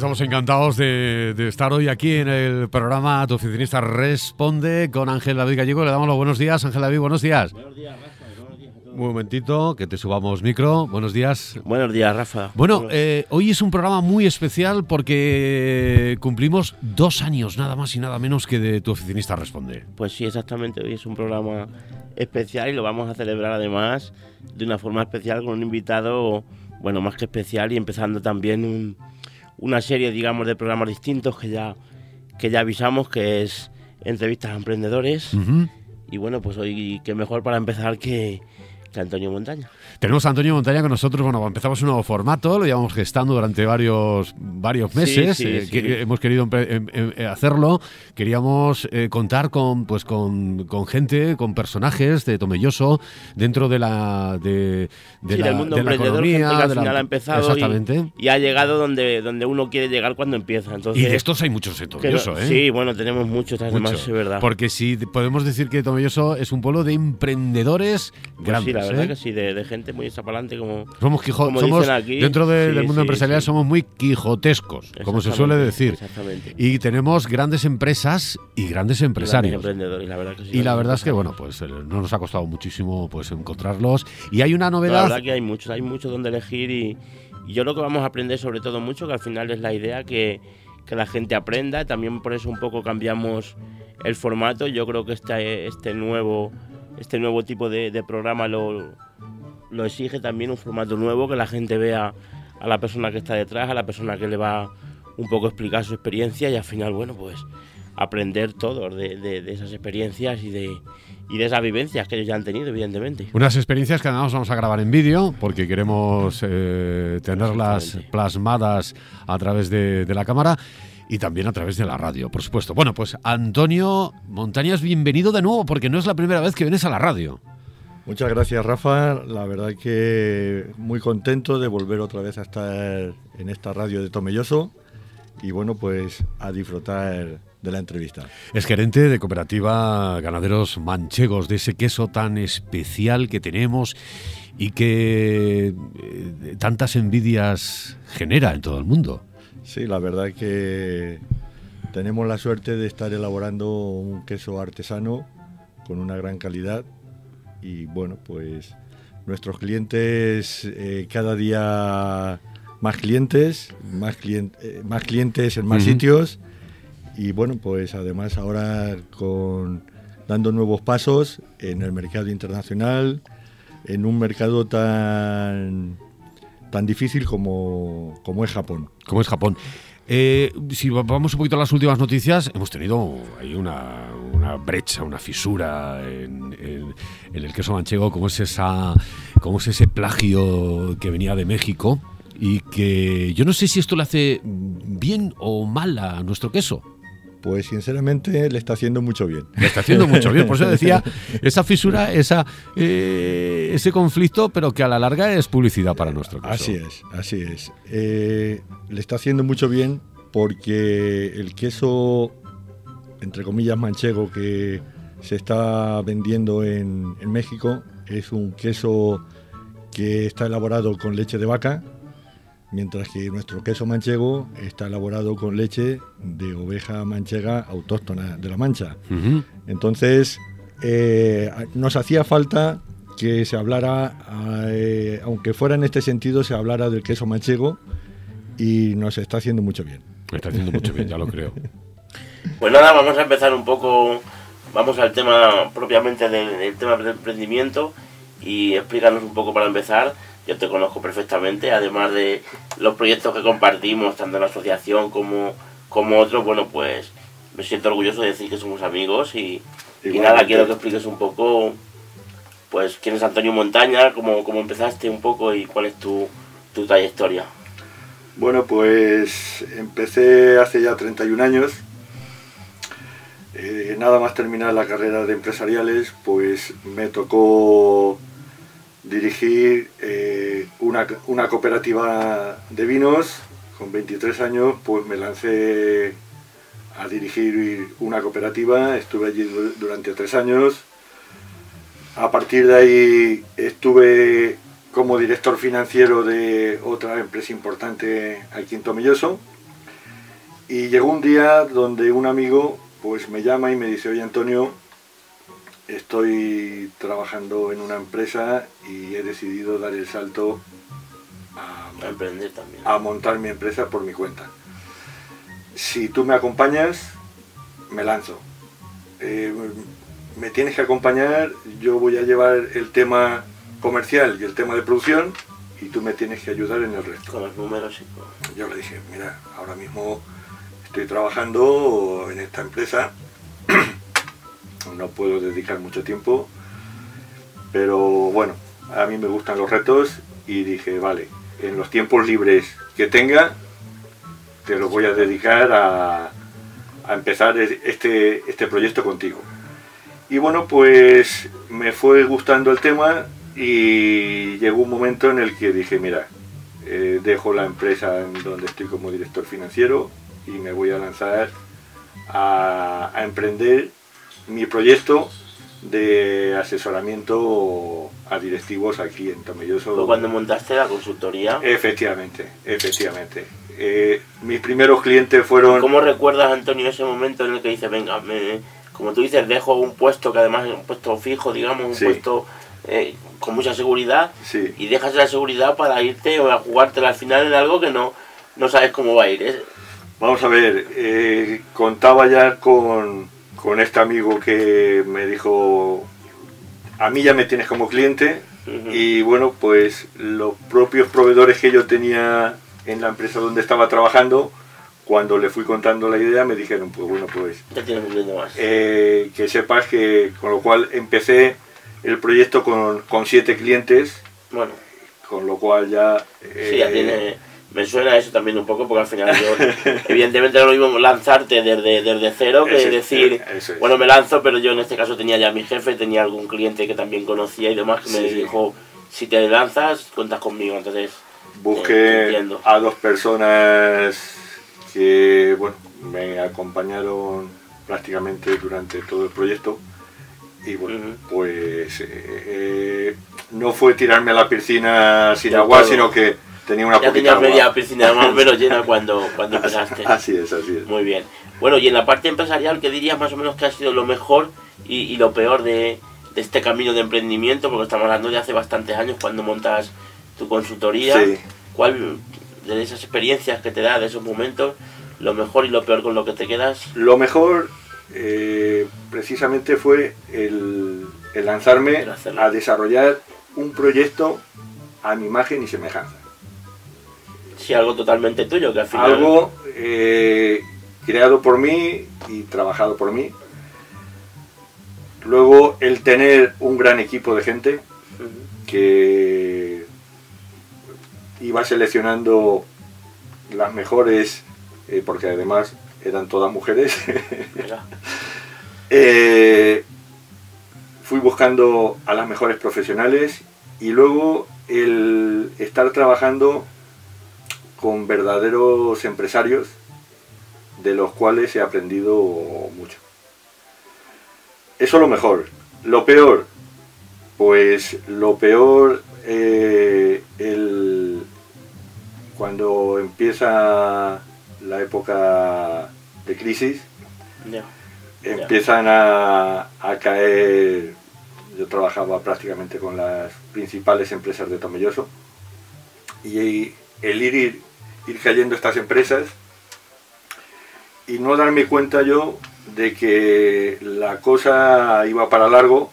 estamos encantados de, estar hoy aquí en el programa Tu Oficinista Responde con Ángel David Gallego. Le damos los buenos días. Ángel David, buenos días. Buenos días, Rafa. Un momentito, que te subamos micro. Buenos días. Buenos días, Rafa. Bueno, eh, hoy es un programa muy especial porque cumplimos dos años, nada más y nada menos que de Tu Oficinista Responde. Pues sí, exactamente. Hoy es un programa especial y lo vamos a celebrar además de una forma especial con un invitado, bueno, más que especial y empezando también un una serie, digamos, de programas distintos que ya, que ya avisamos, que es entrevistas a emprendedores. Y bueno, pues hoy qué mejor para empezar que, Antonio Montaña. Tenemos a Antonio Montaña con nosotros. Bueno, empezamos un nuevo formato, lo llevamos gestando durante varios, varios meses. Eh, hemos querido em, em, eh, hacerlo. Queríamos eh, contar con, pues, con, gente, con personajes de Tomelloso dentro de la, de, la, del mundo emprendedor, que al final ha empezado exactamente. Y, ha llegado donde, donde uno quiere llegar cuando empieza. Entonces, y de estos hay muchos en Tomelloso, ¿eh? Sí, bueno, tenemos muchos, además, es verdad. Porque si podemos decir que Tomelloso es un pueblo de emprendedores pues grandes la verdad ¿eh? que sí, de, gente muy zapalante como, somos, somos aquí. Dentro del mundo empresarial somos muy quijotescos, como se suele decir. Exactamente. Y tenemos grandes empresas y grandes empresarios. Y la verdad, que y la verdad es que, bueno, pues eh, no nos ha costado muchísimo pues encontrarlos. Y hay una novedad... La verdad que hay muchos, hay muchos donde elegir y, yo lo que vamos a aprender sobre todo mucho, que al final es la idea que, que la gente aprenda. También por eso un poco cambiamos el formato. Yo creo que este, este nuevo este nuevo tipo de, programa lo, lo, exige también un formato nuevo, que la gente vea a la persona que está detrás, a la persona que le va un poco a explicar su experiencia y al final, bueno, pues aprender todo de, esas experiencias y de, y de esas vivencias que ellos ya han tenido, evidentemente. Unas experiencias que además vamos a grabar en vídeo porque queremos eh, tenerlas plasmadas a través de, de la cámara y también a través de la radio, por supuesto. Bueno, pues Antonio Montañas, bienvenido de nuevo, porque no es la primera vez que vienes a la radio. Muchas gracias, Rafa. La verdad que muy contento de volver otra vez a estar en esta radio de Tomelloso y bueno, pues a disfrutar de la entrevista. Es gerente de Cooperativa Ganaderos Manchegos, de ese queso tan especial que tenemos y que eh, tantas envidias genera en todo el mundo. Sí, la verdad que tenemos la suerte de estar elaborando un queso artesano con una gran calidad. Y bueno, pues nuestros clientes eh, cada día más clientes, más, eh, más clientes en más sitios. Y bueno, pues además ahora con dando nuevos pasos en el mercado internacional, en un mercado tan tan difícil como, como es Japón. Como es Japón. Eh, si vamos un poquito a las últimas noticias, hemos tenido ahí una, una brecha, una fisura en, el queso manchego, como es, esa, como es ese plagio que venía de México y que yo no sé si esto le hace bien o mal a nuestro queso. Pues sinceramente le está haciendo mucho bien. Le está haciendo mucho bien, por eso decía, esa fisura, esa, eh, ese conflicto, pero que a la larga es publicidad para nuestro queso. Así es, así es. Eh, le está haciendo mucho bien porque el queso, entre comillas, manchego que se está vendiendo en, en México es un queso que está elaborado con leche de vaca, mientras que nuestro queso manchego está elaborado con leche de oveja manchega autóctona de la Mancha. Entonces, eh, nos hacía falta que se hablara, eh, aunque fuera en este sentido, se hablara del queso manchego y nos está haciendo mucho bien. está haciendo mucho bien, ya lo creo. Pues nada, vamos a empezar un poco, vamos al tema propiamente del tema del emprendimiento y explícanos un poco para empezar yo te conozco perfectamente, además de los proyectos que compartimos, tanto en la asociación como, como otros, bueno, pues me siento orgulloso de decir que somos amigos y, nada, quiero que expliques un poco, pues, quién es Antonio Montaña, cómo, cómo empezaste un poco y cuál es tu, tu trayectoria. Bueno, pues empecé hace ya 31 años. Eh, nada más terminar la carrera de empresariales, pues me tocó dirigir eh, una, una, cooperativa de vinos. Con 23 años pues me lancé a dirigir una cooperativa, estuve allí durante tres años. A partir de ahí estuve como director financiero de otra empresa importante aquí en Tomilloso. Y llegó un día donde un amigo pues me llama y me dice, oye Antonio, estoy trabajando en una empresa y he decidido dar el salto a, emprender también. A montar mi empresa por mi cuenta. Si tú me acompañas, me lanzo. Eh, me tienes que acompañar, yo voy a llevar el tema comercial y el tema de producción y tú me tienes que ayudar en el resto. Con los números y Yo le dije, mira, ahora mismo estoy trabajando en esta empresa, no puedo dedicar mucho tiempo, pero bueno, a mí me gustan los retos y dije, vale, en los tiempos libres que tenga, te lo voy a dedicar a, a empezar este, este proyecto contigo. Y bueno, pues me fue gustando el tema y llegó un momento en el que dije, mira, eh, dejo la empresa en donde estoy como director financiero y me voy a lanzar a, emprender mi proyecto de asesoramiento a directivos aquí en Tomelloso. cuando montaste la consultoría? Efectivamente, efectivamente. Eh, mis primeros clientes fueron... ¿Cómo recuerdas, Antonio, ese momento en el que dices, venga, como tú dices, dejo un puesto que además es un puesto fijo, digamos, un puesto eh, con mucha seguridad y dejas la seguridad para irte o a jugártela al final en algo que no, no sabes cómo va a ir. ¿eh? Vamos a ver, eh, contaba ya con, con, este amigo que me dijo, a mí ya me tienes como cliente y bueno, pues los propios proveedores que yo tenía en la empresa donde estaba trabajando, cuando le fui contando la idea me dijeron, pues bueno, pues... Eh, que sepas que con lo cual empecé el proyecto con, con siete clientes. Bueno. Con lo cual ya... sí, ya eh, tiene... Me suena eso también un poco porque al final yo, evidentemente no lo mismo lanzarte desde, desde cero que decir, bueno, me lanzo, pero yo en este caso tenía ya mi jefe, tenía algún cliente que también conocía y demás que me dijo, si te lanzas, cuentas conmigo. Entonces, busqué eh, a dos personas que bueno, me acompañaron prácticamente durante todo el proyecto y bueno, pues eh, eh, no fue tirarme a la piscina sin agua, sino que tenía una ya tenía media piscina más o menos llena cuando, cuando empezaste. Así es, así es. Muy bien. Bueno, y en la parte empresarial, ¿qué dirías más o menos que ha sido lo mejor y, lo peor de, de, este camino de emprendimiento? Porque estamos hablando de hace bastantes años cuando montas tu consultoría. Sí. ¿Cuál de esas experiencias que te da, de esos momentos, lo mejor y lo peor con lo que te quedas? Lo mejor eh, precisamente fue el, lanzarme a desarrollar un proyecto a mi imagen y semejanza. Sí, algo totalmente tuyo, que al final... Algo eh, creado por mí y trabajado por mí. Luego el tener un gran equipo de gente que iba seleccionando las mejores, eh, porque además eran todas mujeres. Eh, fui buscando a las mejores profesionales y luego el estar trabajando con verdaderos empresarios de los cuales he aprendido mucho. Eso es lo mejor. Lo peor, pues lo peor, eh, el, cuando empieza la época de crisis, empiezan A, caer, yo trabajaba prácticamente con las principales empresas de Tomelloso, y el ir, ir, cayendo estas empresas y no darme cuenta yo de que la cosa iba para largo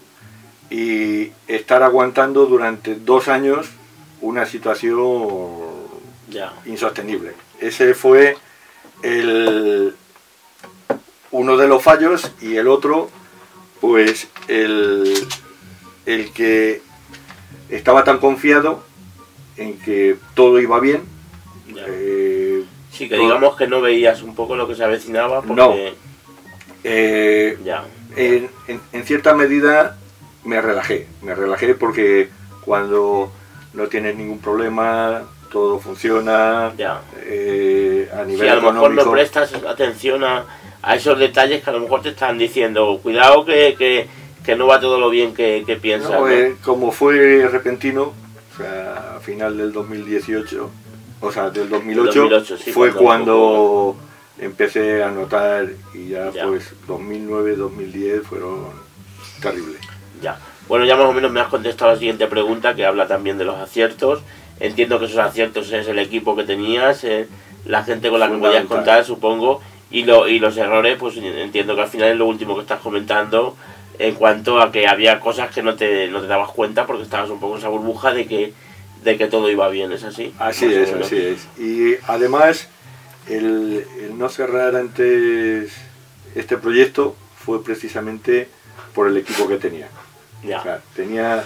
y estar aguantando durante dos años una situación insostenible. Ese fue el, uno de los fallos y el otro, pues el, el que estaba tan confiado en que todo iba bien. Eh, sí, que digamos que no veías un poco lo que se avecinaba porque... Eh, ya. En, en, cierta medida me relajé, me relajé porque cuando no tienes ningún problema, todo funciona ya. Eh, a nivel si a lo mejor no prestas atención a, esos detalles que a lo mejor te están diciendo, cuidado que, no va todo lo bien que, que piensas. Eh, como fue repentino, o sea, a final del 2018, o sea, del 2008, fue cuando, empecé a notar y ya, Ya. pues 2009, 2010 fueron terribles. Ya. Bueno, ya más o menos me has contestado la siguiente pregunta que habla también de los aciertos. Entiendo que esos aciertos es el equipo que tenías, eh, la gente con la que podías contar, supongo, y, lo, y los errores, pues entiendo que al final es lo último que estás comentando en cuanto a que había cosas que no te, no te dabas cuenta porque estabas un poco en esa burbuja de que, de que todo iba bien, ¿es así? Así Más es, así es. Y además, el, el no cerrar antes este proyecto fue precisamente por el equipo que tenía. O Ya, sea, tenía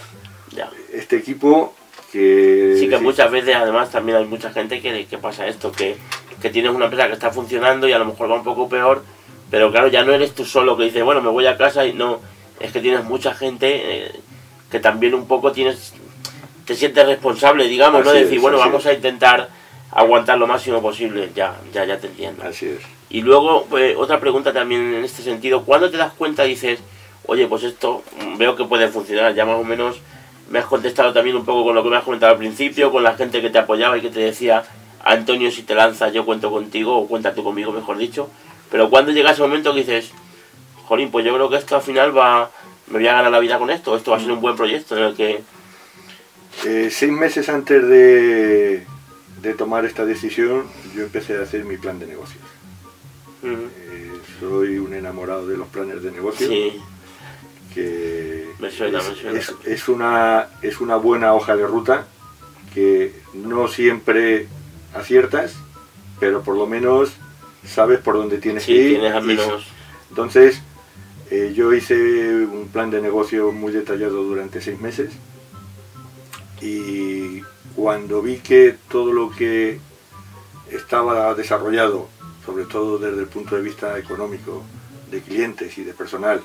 ya. este equipo que... Sí que sí, muchas veces además también hay mucha gente que, que pasa esto, que, que tienes una empresa que está funcionando y a lo mejor va un poco peor, pero claro, ya no eres tú solo que dices, bueno, me voy a casa y no, es que tienes mucha gente eh, que también un poco tienes, te sientes responsable, digamos, ¿no? Así Decir, es, bueno, vamos a intentar aguantar lo máximo posible, ya, ya, ya te entiendo. Así es. Y luego, pues, otra pregunta también en este sentido, ¿cuándo te das cuenta dices, oye, pues esto mm, veo que puede funcionar? Ya más o menos me has contestado también un poco con lo que me has comentado al principio, con la gente que te apoyaba y que te decía, Antonio, si te lanzas yo cuento contigo, o cuenta tú conmigo, mejor dicho. Pero cuando llega ese momento que dices, jolín, pues yo creo que esto al final va, me voy a ganar la vida con esto, esto va a ser un buen proyecto en el que... Eh, seis meses antes de, de tomar esta decisión, yo empecé a hacer mi plan de negocios. Eh, soy un enamorado de los planes de negocio. Sí, que Me suena, es, me suena. es- es una, es una buena hoja de ruta que no siempre aciertas, pero por lo menos sabes por dónde tienes sí, que ir. tienes al menos... entonces, eh, yo hice un plan de negocio muy detallado durante seis meses y cuando vi que todo lo que estaba desarrollado, sobre todo desde el punto de vista económico, de clientes y de personal,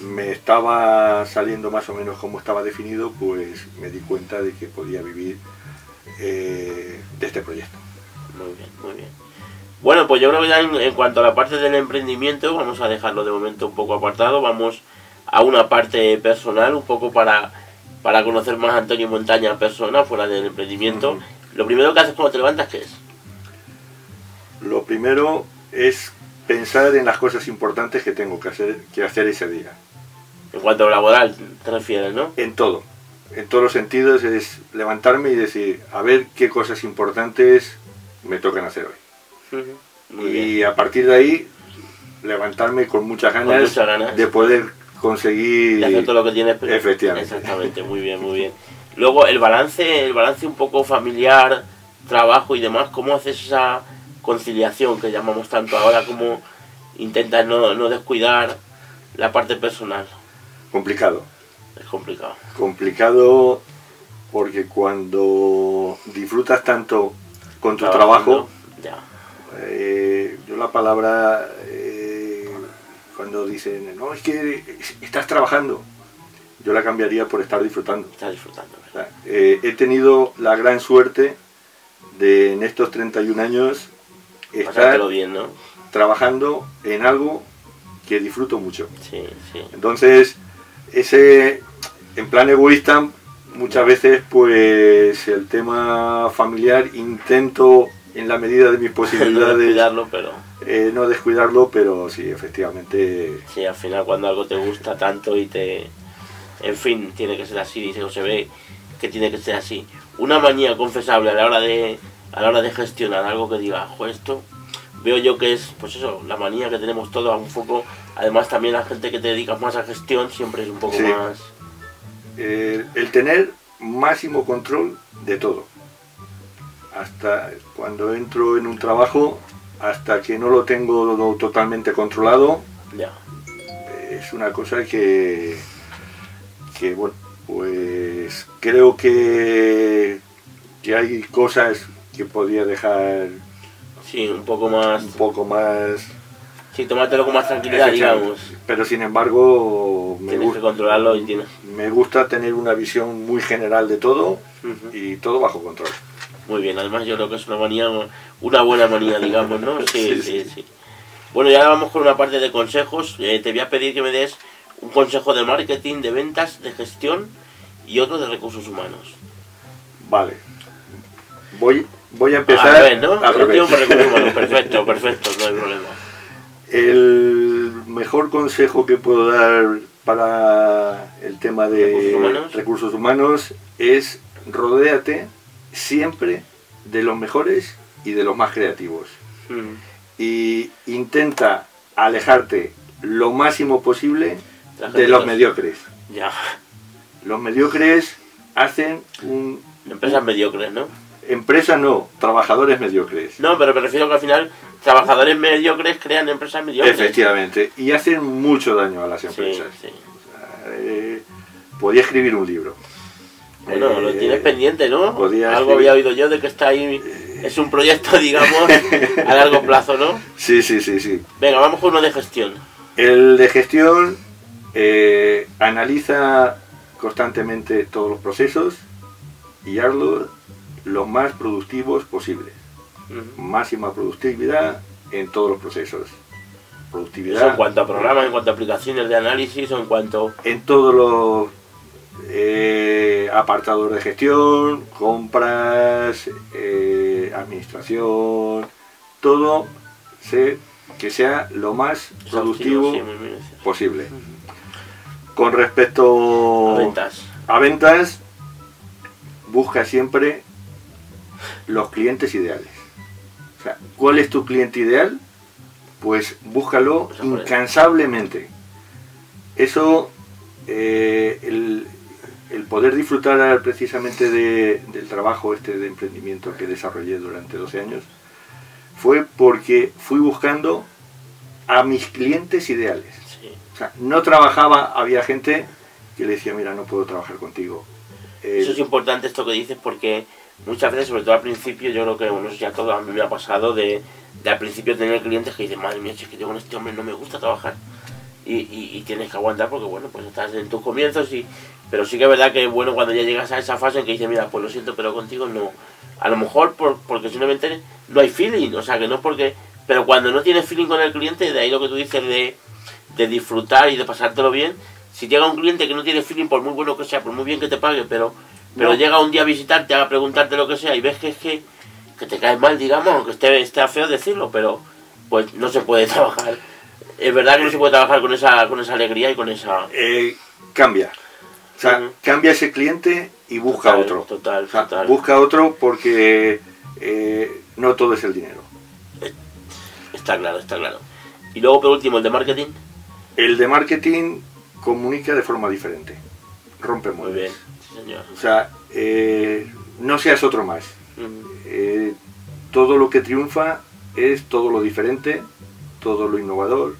me estaba saliendo más o menos como estaba definido, pues me di cuenta de que podía vivir eh, de este proyecto. Muy bien, muy bien. Bueno, pues yo creo que ya en, en cuanto a la parte del emprendimiento, vamos a dejarlo de momento un poco apartado. Vamos a una parte personal, un poco para, para conocer más a Antonio Montaña persona, fuera del emprendimiento. Lo primero que haces cuando te levantas, ¿qué es? Lo primero es pensar en las cosas importantes que tengo que hacer, que hacer ese día. En cuanto a laboral, te refieres, ¿no? En todo, en todos los sentidos es levantarme y decir, a ver qué cosas importantes me tocan hacer hoy. Bien. Y a partir de ahí, levantarme con muchas Con muchas ganas. de poder conseguir... Y hacer todo lo que tienes. pero- Efectivamente. Exactamente, muy bien, muy bien. Luego, el balance, el balance un poco familiar, trabajo y demás, ¿cómo haces esa conciliación que llamamos tanto ahora? ¿Cómo intentas no, no descuidar la parte personal? Complicado. Es complicado. Complicado porque cuando disfrutas tanto con tu Trabajando, trabajo, Ya. Eh, yo la palabra, eh, cuando dicen, no, es que estás trabajando, yo la cambiaría por estar disfrutando. Estás disfrutando. Sea, eh, he tenido la gran suerte de en estos 31 años estar Pasártelo bien, ¿no? trabajando en algo que disfruto mucho. Sí, sí. Entonces, ese, en plan egoísta, muchas veces, pues el tema familiar intento, en la medida de mis No posibilidades, descuidarlo, pero eh, no descuidarlo, pero sí, efectivamente, sí, al final cuando algo te gusta tanto y te... En fin, tiene que ser así, dice, o se ve que tiene que ser así. Una manía confesable a la hora de, a la hora de gestionar algo que diga, "Jo, esto veo yo que es, pues eso, la manía que tenemos todos, un poco, además también la gente que te dedicas más a gestión siempre es un poco Sí. más... eh, el tener máximo control de todo. Hasta cuando entro en un trabajo, hasta que no lo tengo totalmente controlado, Ya, es una cosa que, que bueno, pues creo que, que hay cosas que podría dejar sí, un poco más... un poco más... Sí, tomártelo con más tranquilidad, digamos. Pero sin embargo, me, Tienes que gu- controlarlo y tienes... me gusta tener una visión muy general de todo y todo bajo control. Muy bien, además yo creo que es una manía, una buena manía, digamos, ¿no? Sí, Sí, sí, sí. Bueno, y ahora vamos con una parte de consejos. Eh, te voy a pedir que me des un consejo de marketing, de ventas, de gestión y otro de recursos humanos. Vale. Voy, voy a empezar Al revés, ¿no? revés. Humano. Perfecto, perfecto, no hay problema. El mejor consejo que puedo dar para el tema de ¿Recursos humanos? recursos humanos es rodéate siempre de los mejores y de los más creativos. Mm. Y intenta alejarte lo máximo posible de los mediocres. Ya. Los mediocres hacen un... Empresas mediocres, ¿no? Empresa no, trabajadores mediocres. No, pero me refiero que al final trabajadores mediocres crean empresas mediocres. Efectivamente. Y hacen mucho daño a las Sí, empresas. sí. Eh, podía escribir un libro. Bueno, lo Eh, tienes pendiente, ¿no? Algo había oído yo de que está ahí. Es un proyecto, digamos, a largo plazo, ¿no? Sí, sí, sí, sí. Venga, vamos con uno de gestión. El de gestión eh, analiza constantemente todos los procesos y hazlos los más productivos posibles. Máxima productividad en todos los procesos. Eso en Productividad cuanto a programas, en cuanto a aplicaciones de análisis o en cuanto. en todos los eh, apartados de gestión, compras, eh, administración, todo se- que sea lo más productivo Sí, posible. Con respecto A ventas. a ventas, busca siempre los clientes ideales. O sea, ¿cuál es tu cliente ideal? Pues búscalo Pues, incansablemente. Eso, eh, el, el poder disfrutar precisamente de- del trabajo este de emprendimiento que desarrollé durante 12 años, fue porque fui buscando a mis clientes ideales. Sí. O sea, no trabajaba, había gente que le decía, mira, no puedo trabajar contigo. Eh, Eso es importante esto que dices porque muchas veces, sobre todo al principio, yo creo que, bueno, ya todo a mí me ha pasado de, de al principio tener clientes que dicen, madre mía, si es que yo con este hombre no me gusta trabajar. Y, y- y tienes que aguantar porque, bueno, pues estás en tus comienzos y... Pero sí que es verdad que, bueno, cuando ya llegas a esa fase en que dices, mira, pues lo siento, pero contigo no... A lo mejor por, porque simplemente no hay feeling, o sea, que no es porque... Pero cuando no tienes feeling con el cliente, de ahí lo que tú dices de, de disfrutar y de pasártelo bien, si llega un cliente que no tiene feeling, por muy bueno que sea, por muy bien que te pague, pero, pero No. llega un día a visitarte, a preguntarte lo que sea, y ves que es que, que te cae mal, digamos, aunque esté, esté feo decirlo, pero pues no se puede trabajar. Es verdad que no se puede trabajar con esa, con esa alegría y con esa... eh, cambia. O sea, cambia ese cliente y busca Total, otro. Total, O sea, total. busca otro porque eh, no todo es el dinero. Está claro, está claro. Y luego, por último, el de marketing. El de marketing comunica de forma diferente. Rompe Muy bien, señor. O sea, eh, no seas otro más. Eh, todo lo que triunfa es todo lo diferente, todo lo innovador,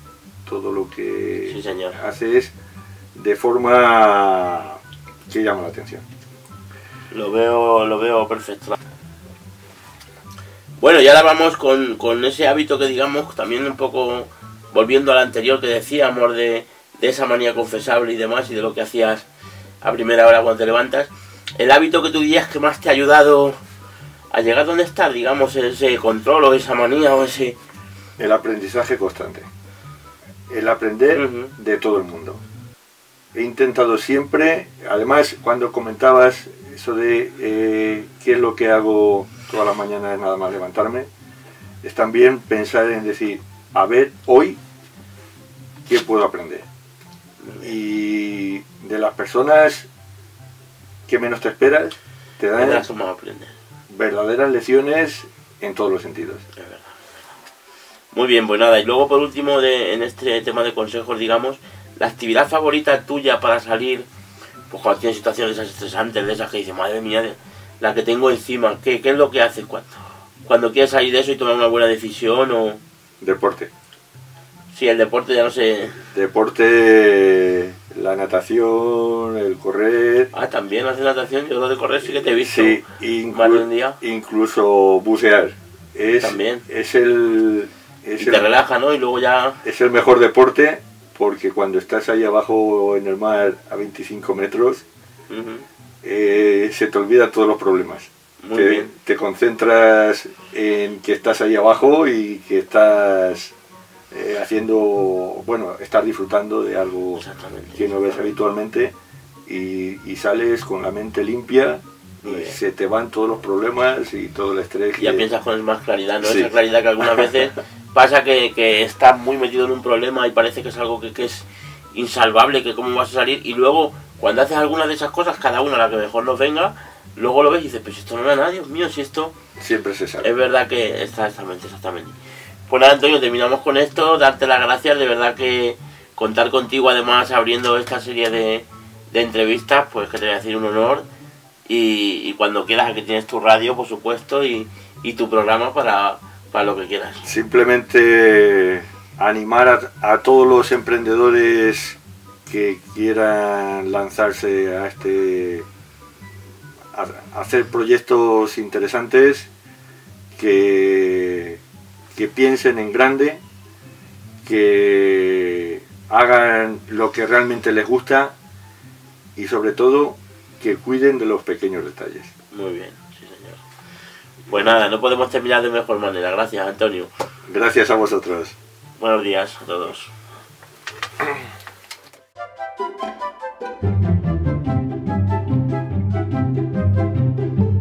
todo lo que Sí, señor. haces de forma que llama la atención. Lo veo, lo veo perfecto. Bueno, y ahora vamos con, con ese hábito que digamos, también un poco volviendo al anterior que decíamos de, de esa manía confesable y demás, y de lo que hacías a primera hora cuando te levantas. El hábito que tú dirías que más te ha ayudado a llegar donde estás, digamos, ese control o esa manía o ese... El aprendizaje constante. El aprender de todo el mundo. He intentado siempre, además cuando comentabas eso de eh, qué es lo que hago todas las mañanas nada más levantarme, es también pensar en decir, a ver, hoy, ¿qué puedo aprender? Y de las personas que menos te esperas, te dan verdaderas lecciones en todos los sentidos. Es verdad, es verdad. Muy bien, pues nada, y luego por último de, en este tema de consejos, digamos, la actividad favorita tuya para salir, pues cuando tienes situaciones de esas estresantes, de esas que dices, madre mía, la que tengo encima, ¿qué, qué es lo que haces cuando, cuando quieres salir de eso y tomar una buena decisión? O Deporte. si el deporte ya no sé... Deporte, la natación, el correr. Ah, también haces natación, yo lo de correr sí que te he visto. Sí, más de un día. incluso bucear. Es, También. es el es Y te el, relaja, ¿no? Y luego ya... es el mejor deporte porque cuando estás ahí abajo en el mar a 25 metros eh, se te olvidan todos los problemas. Muy te, bien. te concentras en que estás ahí abajo y que estás eh, haciendo, bueno, estás disfrutando de algo que no ves habitualmente y, y sales con la mente limpia y se te van todos los problemas y todo el estrés. Ya que- piensas con más claridad, ¿no? Sí. Esa claridad que algunas veces pasa que, que estás muy metido en un problema y parece que es algo que, que es insalvable, que cómo vas a salir, y luego cuando haces alguna de esas cosas, cada una la que mejor nos venga, luego lo ves y dices, pues esto no era nada, Dios mío, si esto Siempre se sabe. es verdad que exactamente, exactamente. Pues nada, Antonio, terminamos con esto, darte las gracias, de verdad que contar contigo además abriendo esta serie de, de entrevistas, pues que te voy a decir un honor. Y, y cuando quieras, aquí tienes tu radio, por supuesto, y, y tu programa para, para lo que quieras. Simplemente animar a, a todos los emprendedores que quieran lanzarse a este a, hacer proyectos interesantes que, que piensen en grande que hagan lo que realmente les gusta y sobre todo que cuiden de los pequeños detalles. Muy bien. Pues nada, no podemos terminar de mejor manera. Gracias, Antonio. Gracias a vosotros. Buenos días a todos.